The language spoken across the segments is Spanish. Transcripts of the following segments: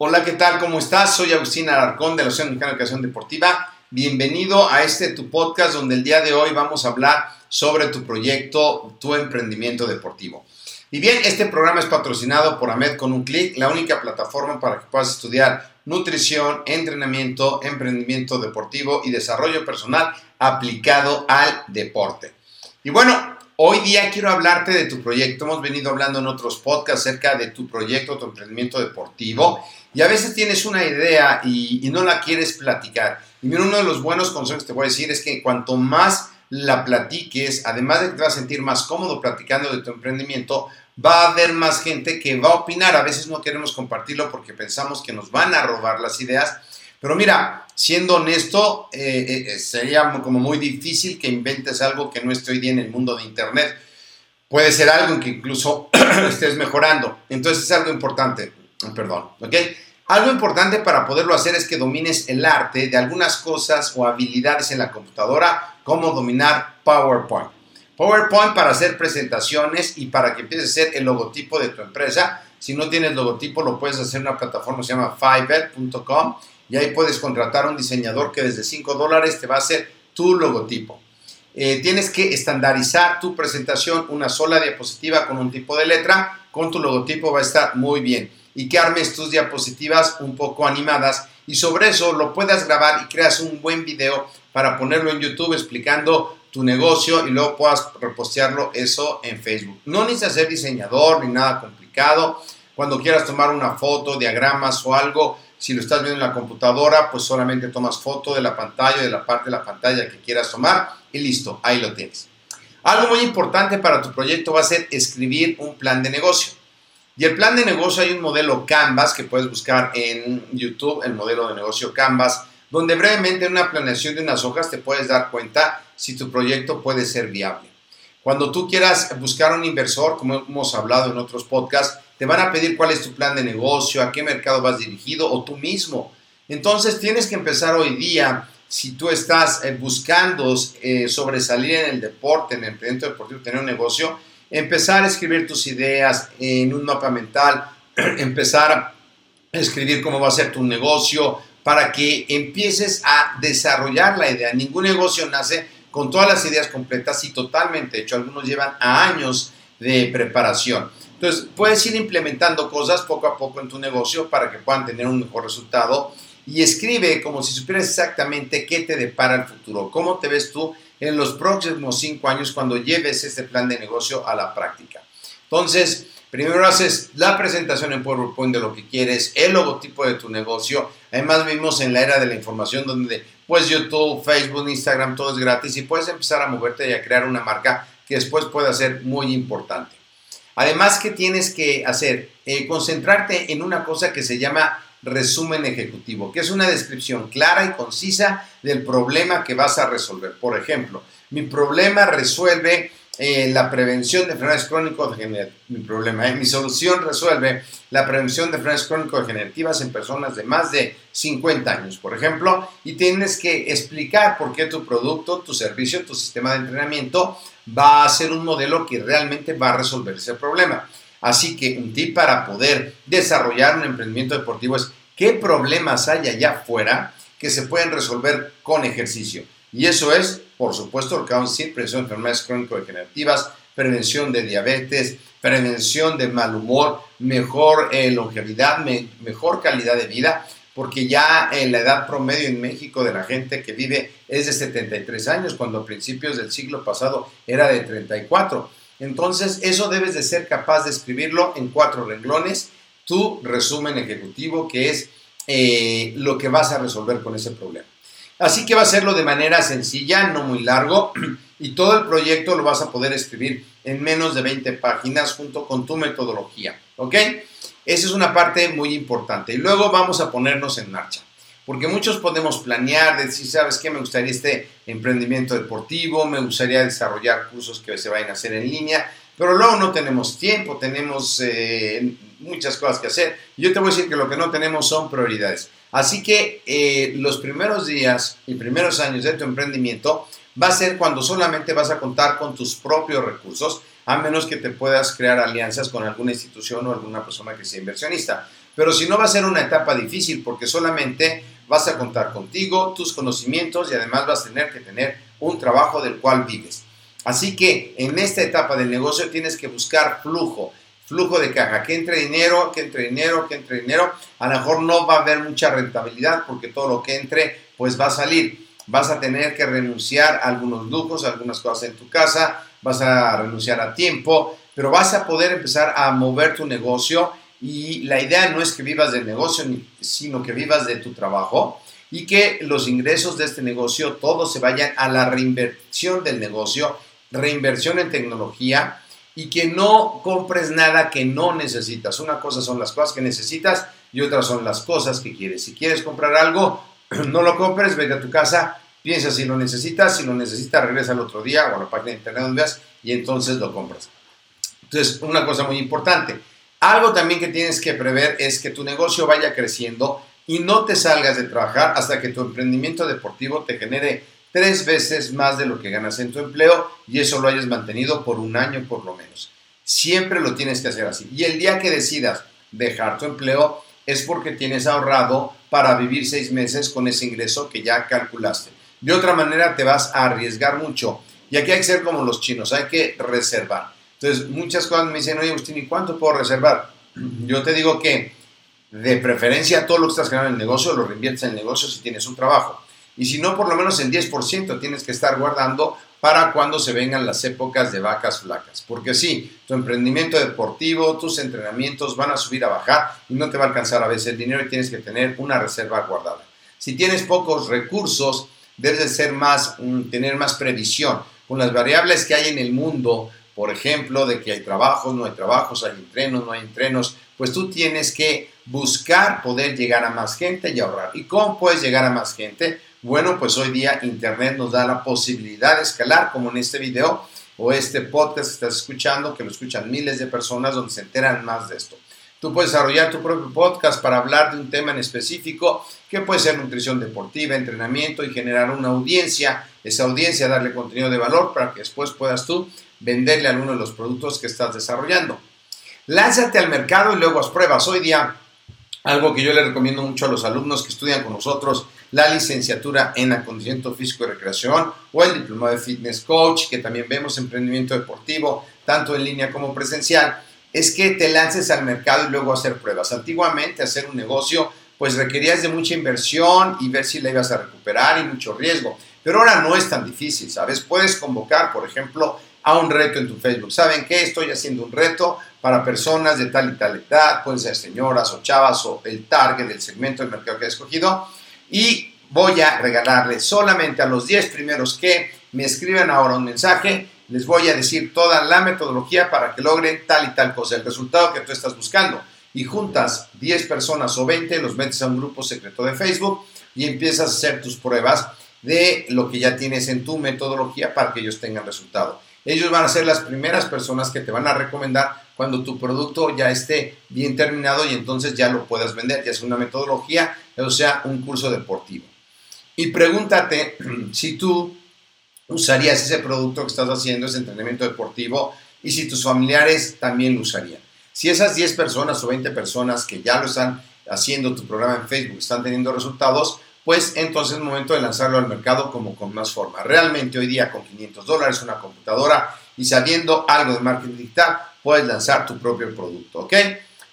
Hola, ¿qué tal? ¿Cómo estás? Soy Agustín Alarcón de la Asociación Mexicana de Educación Deportiva. Bienvenido a este tu podcast donde el día de hoy vamos a hablar sobre tu proyecto, tu emprendimiento deportivo. Y bien, este programa es patrocinado por AMED con un clic, la única plataforma para que puedas estudiar nutrición, entrenamiento, emprendimiento deportivo y desarrollo personal aplicado al deporte. Y bueno, hoy día quiero hablarte de tu proyecto. Hemos venido hablando en otros podcasts acerca de tu proyecto, tu emprendimiento deportivo. Y a veces tienes una idea y, no la quieres platicar. Y uno de los buenos consejos que te voy a decir es que cuanto más la platiques, además de que te vas a sentir más cómodo platicando de tu emprendimiento, va a haber más gente que va a opinar. A veces no queremos compartirlo porque pensamos que nos van a robar las ideas. Pero mira, siendo honesto, eh, eh, sería como muy difícil que inventes algo que no esté hoy día en el mundo de Internet. Puede ser algo en que incluso estés mejorando. Entonces es algo importante. Perdón, ¿ok? Algo importante para poderlo hacer es que domines el arte de algunas cosas o habilidades en la computadora, como dominar PowerPoint. PowerPoint para hacer presentaciones y para que empieces a ser el logotipo de tu empresa. Si no tienes logotipo, lo puedes hacer en una plataforma que se llama Fiverr.com y ahí puedes contratar a un diseñador que desde 5 dólares te va a hacer tu logotipo. Eh, tienes que estandarizar tu presentación, una sola diapositiva con un tipo de letra, con tu logotipo va a estar muy bien. Y que armes tus diapositivas un poco animadas y sobre eso lo puedas grabar y creas un buen video para ponerlo en YouTube explicando tu negocio y luego puedas repostearlo eso en Facebook. No necesitas ser diseñador ni nada complicado. Cuando quieras tomar una foto, diagramas o algo, si lo estás viendo en la computadora, pues solamente tomas foto de la pantalla, de la parte de la pantalla que quieras tomar y listo, ahí lo tienes. Algo muy importante para tu proyecto va a ser escribir un plan de negocio. Y el plan de negocio hay un modelo Canvas que puedes buscar en YouTube, el modelo de negocio Canvas, donde brevemente en una planeación de unas hojas te puedes dar cuenta si tu proyecto puede ser viable. Cuando tú quieras buscar un inversor, como hemos hablado en otros podcasts, te van a pedir cuál es tu plan de negocio, a qué mercado vas dirigido o tú mismo. Entonces tienes que empezar hoy día, si tú estás eh, buscando eh, sobresalir en el deporte, en el emprendimiento deportivo, tener un negocio, empezar a escribir tus ideas en un mapa mental, empezar a escribir cómo va a ser tu negocio, para que empieces a desarrollar la idea. Ningún negocio nace con todas las ideas completas y totalmente hecho. Algunos llevan años de preparación. Entonces, puedes ir implementando cosas poco a poco en tu negocio para que puedan tener un mejor resultado. Y escribe como si supieras exactamente qué te depara el futuro, cómo te ves tú en los próximos cinco años cuando lleves este plan de negocio a la práctica. Entonces, primero haces la presentación en PowerPoint de lo que quieres, el logotipo de tu negocio. Además, vivimos en la era de la información donde pues YouTube, Facebook, Instagram, todo es gratis y puedes empezar a moverte y a crear una marca que después pueda ser muy importante. Además, ¿qué tienes que hacer? Eh, concentrarte en una cosa que se llama resumen ejecutivo, que es una descripción clara y concisa del problema que vas a resolver. Por ejemplo, mi problema resuelve eh, la prevención de enfermedades crónico-degenerativas. Mi problema, eh, mi solución resuelve la prevención de enfermedades crónico-degenerativas en personas de más de 50 años, por ejemplo, y tienes que explicar por qué tu producto, tu servicio, tu sistema de entrenamiento va a ser un modelo que realmente va a resolver ese problema. Así que un tip para poder desarrollar un emprendimiento deportivo es qué problemas hay allá afuera que se pueden resolver con ejercicio. Y eso es, por supuesto, lo que prevención de enfermedades crónico-degenerativas, prevención de diabetes, prevención de mal humor, mejor eh, longevidad, mejor calidad de vida, porque ya en la edad promedio en México de la gente que vive es de 73 años, cuando a principios del siglo pasado era de 34. Entonces, eso debes de ser capaz de escribirlo en cuatro renglones, tu resumen ejecutivo, que es eh, lo que vas a resolver con ese problema. Así que va a hacerlo de manera sencilla, no muy largo, y todo el proyecto lo vas a poder escribir en menos de 20 páginas junto con tu metodología, ¿ok? Esa es una parte muy importante. Y luego vamos a ponernos en marcha. Porque muchos podemos planear, decir, ¿sabes qué? Me gustaría este emprendimiento deportivo, me gustaría desarrollar cursos que se vayan a hacer en línea, pero luego no tenemos tiempo, tenemos eh, muchas cosas que hacer. Yo te voy a decir que lo que no tenemos son prioridades. Así que eh, los primeros días y primeros años de tu emprendimiento va a ser cuando solamente vas a contar con tus propios recursos, a menos que te puedas crear alianzas con alguna institución o alguna persona que sea inversionista. Pero si no va a ser una etapa difícil porque solamente vas a contar contigo, tus conocimientos y además vas a tener que tener un trabajo del cual vives. Así que en esta etapa del negocio tienes que buscar flujo, flujo de caja, que entre dinero, que entre dinero, que entre dinero. A lo mejor no va a haber mucha rentabilidad porque todo lo que entre pues va a salir. Vas a tener que renunciar a algunos lujos, a algunas cosas en tu casa, vas a renunciar a tiempo, pero vas a poder empezar a mover tu negocio y la idea no es que vivas del negocio, sino que vivas de tu trabajo y que los ingresos de este negocio todos se vayan a la reinversión del negocio, reinversión en tecnología y que no compres nada que no necesitas. Una cosa son las cosas que necesitas y otras son las cosas que quieres. Si quieres comprar algo, no lo compres, vete a tu casa, piensa si lo necesitas, si lo necesitas, regresa al otro día o a la página de internet donde veas y entonces lo compras. Entonces, una cosa muy importante, algo también que tienes que prever es que tu negocio vaya creciendo y no te salgas de trabajar hasta que tu emprendimiento deportivo te genere tres veces más de lo que ganas en tu empleo y eso lo hayas mantenido por un año por lo menos. Siempre lo tienes que hacer así. Y el día que decidas dejar tu empleo es porque tienes ahorrado para vivir seis meses con ese ingreso que ya calculaste. De otra manera te vas a arriesgar mucho. Y aquí hay que ser como los chinos, hay que reservar. Entonces, muchas cosas me dicen, oye, Agustín, ¿y cuánto puedo reservar? Yo te digo que de preferencia todo lo que estás ganando en el negocio lo reinviertes en el negocio si tienes un trabajo. Y si no, por lo menos el 10% tienes que estar guardando para cuando se vengan las épocas de vacas flacas. Porque sí, tu emprendimiento deportivo, tus entrenamientos van a subir a bajar y no te va a alcanzar a veces el dinero y tienes que tener una reserva guardada. Si tienes pocos recursos, debes de ser más, tener más previsión. Con las variables que hay en el mundo, por ejemplo, de que hay trabajos, no hay trabajos, hay entrenos, no hay entrenos, pues tú tienes que buscar poder llegar a más gente y ahorrar. ¿Y cómo puedes llegar a más gente? Bueno, pues hoy día Internet nos da la posibilidad de escalar, como en este video o este podcast que estás escuchando, que lo escuchan miles de personas donde se enteran más de esto. Tú puedes desarrollar tu propio podcast para hablar de un tema en específico, que puede ser nutrición deportiva, entrenamiento y generar una audiencia, esa audiencia darle contenido de valor para que después puedas tú venderle alguno de los productos que estás desarrollando. Lánzate al mercado y luego haz pruebas. Hoy día, algo que yo le recomiendo mucho a los alumnos que estudian con nosotros, la licenciatura en acondicionamiento físico y recreación o el diploma de fitness coach, que también vemos emprendimiento deportivo, tanto en línea como presencial, es que te lances al mercado y luego hacer pruebas. Antiguamente hacer un negocio pues requerías de mucha inversión y ver si la ibas a recuperar y mucho riesgo. Pero ahora no es tan difícil, ¿sabes? Puedes convocar, por ejemplo, a un reto en tu Facebook. ¿Saben qué? Estoy haciendo un reto para personas de tal y tal edad, pueden ser señoras o chavas o el target del segmento del mercado que he escogido. Y voy a regalarle solamente a los 10 primeros que me escriban ahora un mensaje, les voy a decir toda la metodología para que logren tal y tal cosa, el resultado que tú estás buscando. y juntas 10 personas o 20, los metes a un grupo secreto de Facebook y empiezas a hacer tus pruebas de lo que ya tienes en tu metodología para que ellos tengan resultado. Ellos van a ser las primeras personas que te van a recomendar cuando tu producto ya esté bien terminado y entonces ya lo puedas vender, ya sea una metodología, o sea, un curso deportivo. Y pregúntate si tú usarías ese producto que estás haciendo, ese entrenamiento deportivo, y si tus familiares también lo usarían. Si esas 10 personas o 20 personas que ya lo están haciendo tu programa en Facebook están teniendo resultados, pues entonces es momento de lanzarlo al mercado como con más forma. Realmente hoy día con 500 dólares una computadora y sabiendo algo de marketing digital, puedes lanzar tu propio producto, ¿ok?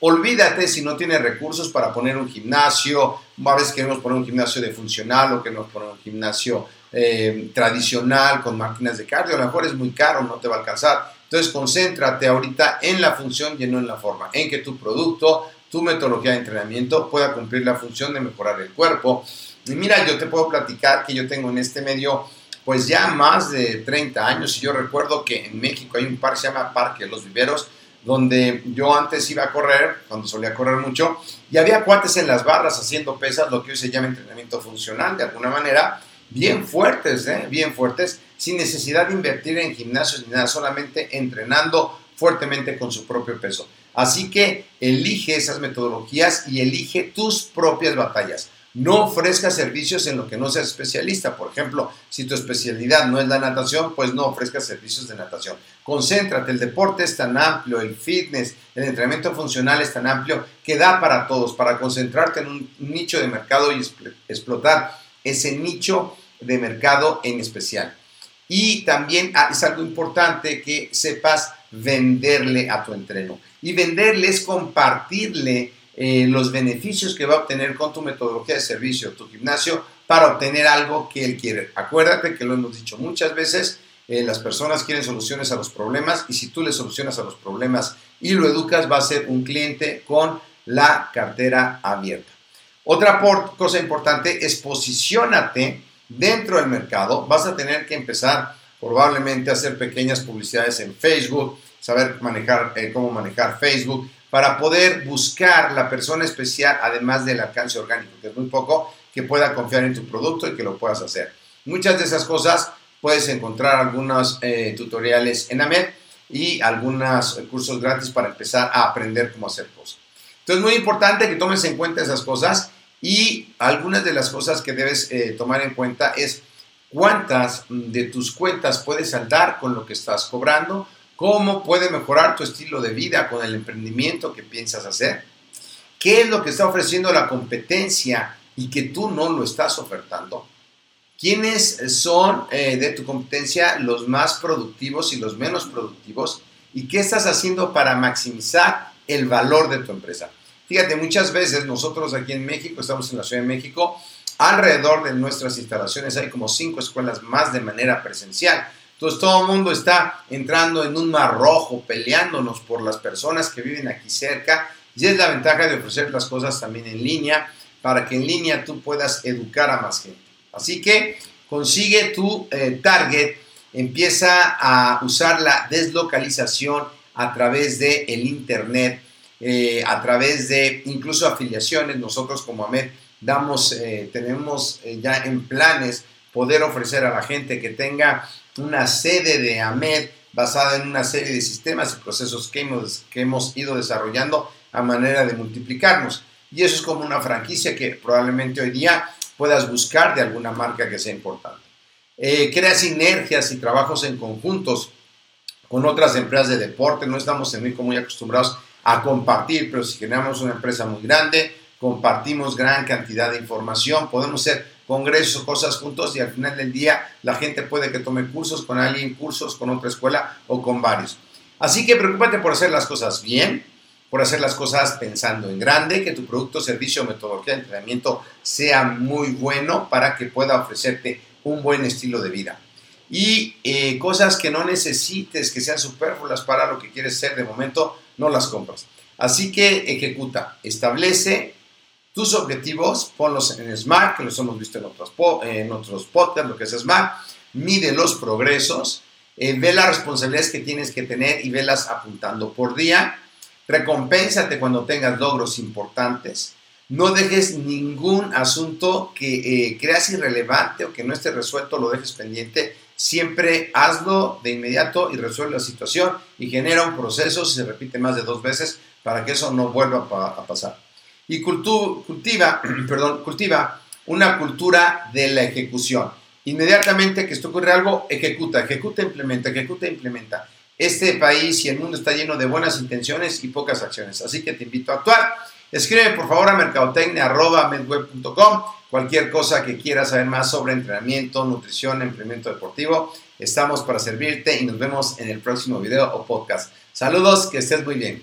Olvídate si no tienes recursos para poner un gimnasio, a veces queremos poner un gimnasio de funcional o queremos poner un gimnasio eh, tradicional con máquinas de cardio, a lo mejor es muy caro, no te va a alcanzar. Entonces concéntrate ahorita en la función y no en la forma, en que tu producto, tu metodología de entrenamiento pueda cumplir la función de mejorar el cuerpo. Y mira, yo te puedo platicar que yo tengo en este medio pues ya más de 30 años y yo recuerdo que en México hay un parque, se llama Parque los Viveros, donde yo antes iba a correr, cuando solía correr mucho, y había cuates en las barras haciendo pesas, lo que hoy se llama entrenamiento funcional, de alguna manera, bien fuertes, ¿eh? bien fuertes, sin necesidad de invertir en gimnasios ni nada, solamente entrenando fuertemente con su propio peso. Así que elige esas metodologías y elige tus propias batallas. No ofrezcas servicios en lo que no seas especialista. Por ejemplo, si tu especialidad no es la natación, pues no ofrezcas servicios de natación. Concéntrate, el deporte es tan amplio, el fitness, el entrenamiento funcional es tan amplio que da para todos, para concentrarte en un nicho de mercado y explotar ese nicho de mercado en especial. Y también ah, es algo importante que sepas venderle a tu entreno. Y venderle es compartirle eh, los beneficios que va a obtener con tu metodología de servicio, tu gimnasio, para obtener algo que él quiere. Acuérdate que lo hemos dicho muchas veces, eh, las personas quieren soluciones a los problemas y si tú le solucionas a los problemas y lo educas, va a ser un cliente con la cartera abierta. Otra cosa importante es posicionarte dentro del mercado. Vas a tener que empezar probablemente a hacer pequeñas publicidades en Facebook, saber manejar, eh, cómo manejar Facebook, para poder buscar la persona especial, además del alcance orgánico, que es muy poco, que pueda confiar en tu producto y que lo puedas hacer. Muchas de esas cosas puedes encontrar algunos eh, tutoriales en AMED y algunos cursos gratis para empezar a aprender cómo hacer cosas. Entonces, muy importante que tomes en cuenta esas cosas y algunas de las cosas que debes eh, tomar en cuenta es cuántas de tus cuentas puedes saldar con lo que estás cobrando, cómo puede mejorar tu estilo de vida con el emprendimiento que piensas hacer, qué es lo que está ofreciendo la competencia y que tú no lo estás ofertando, quiénes son eh, de tu competencia los más productivos y los menos productivos y qué estás haciendo para maximizar el valor de tu empresa. Fíjate, muchas veces nosotros aquí en México, estamos en la Ciudad de México, alrededor de nuestras instalaciones hay como cinco escuelas más de manera presencial. Entonces todo el mundo está entrando en un mar rojo, peleándonos por las personas que viven aquí cerca. Y es la ventaja de ofrecer las cosas también en línea, para que en línea tú puedas educar a más gente. Así que consigue tu eh, target, empieza a usar la deslocalización a través del el Internet, eh, a través de incluso afiliaciones. Nosotros como AMED damos, eh, tenemos ya en planes poder ofrecer a la gente que tenga una sede de AMED basada en una serie de sistemas y procesos que hemos, que hemos ido desarrollando a manera de multiplicarnos. Y eso es como una franquicia que probablemente hoy día puedas buscar de alguna marca que sea importante. Eh, crea sinergias y trabajos en conjuntos con otras empresas de deporte. No estamos en México muy acostumbrados a compartir, pero si generamos una empresa muy grande, compartimos gran cantidad de información, podemos ser congresos, cosas juntos y al final del día la gente puede que tome cursos con alguien, cursos con otra escuela o con varios. Así que preocúpate por hacer las cosas bien, por hacer las cosas pensando en grande, que tu producto, servicio metodología de entrenamiento sea muy bueno para que pueda ofrecerte un buen estilo de vida. Y eh, cosas que no necesites, que sean superfluas para lo que quieres ser de momento, no las compras. Así que ejecuta, establece tus objetivos, ponlos en SMART, que los hemos visto en otros, en otros podcasts, lo que es SMART, mide los progresos, eh, ve las responsabilidades que tienes que tener y velas apuntando por día, recompénsate cuando tengas logros importantes, no dejes ningún asunto que eh, creas irrelevante o que no esté resuelto, lo dejes pendiente. Siempre hazlo de inmediato y resuelve la situación y genera un proceso, si se repite más de dos veces, para que eso no vuelva a, pasar. Y cultiva, perdón, cultiva una cultura de la ejecución. Inmediatamente que esto ocurre algo, ejecuta, ejecuta, implementa, ejecuta, implementa. Este país y el mundo está lleno de buenas intenciones y pocas acciones, así que te invito a actuar. Escribe por favor a mercadotecnia.medweb.com cualquier cosa que quieras saber más sobre entrenamiento, nutrición, emprendimiento deportivo. Estamos para servirte y nos vemos en el próximo video o podcast. Saludos, que estés muy bien.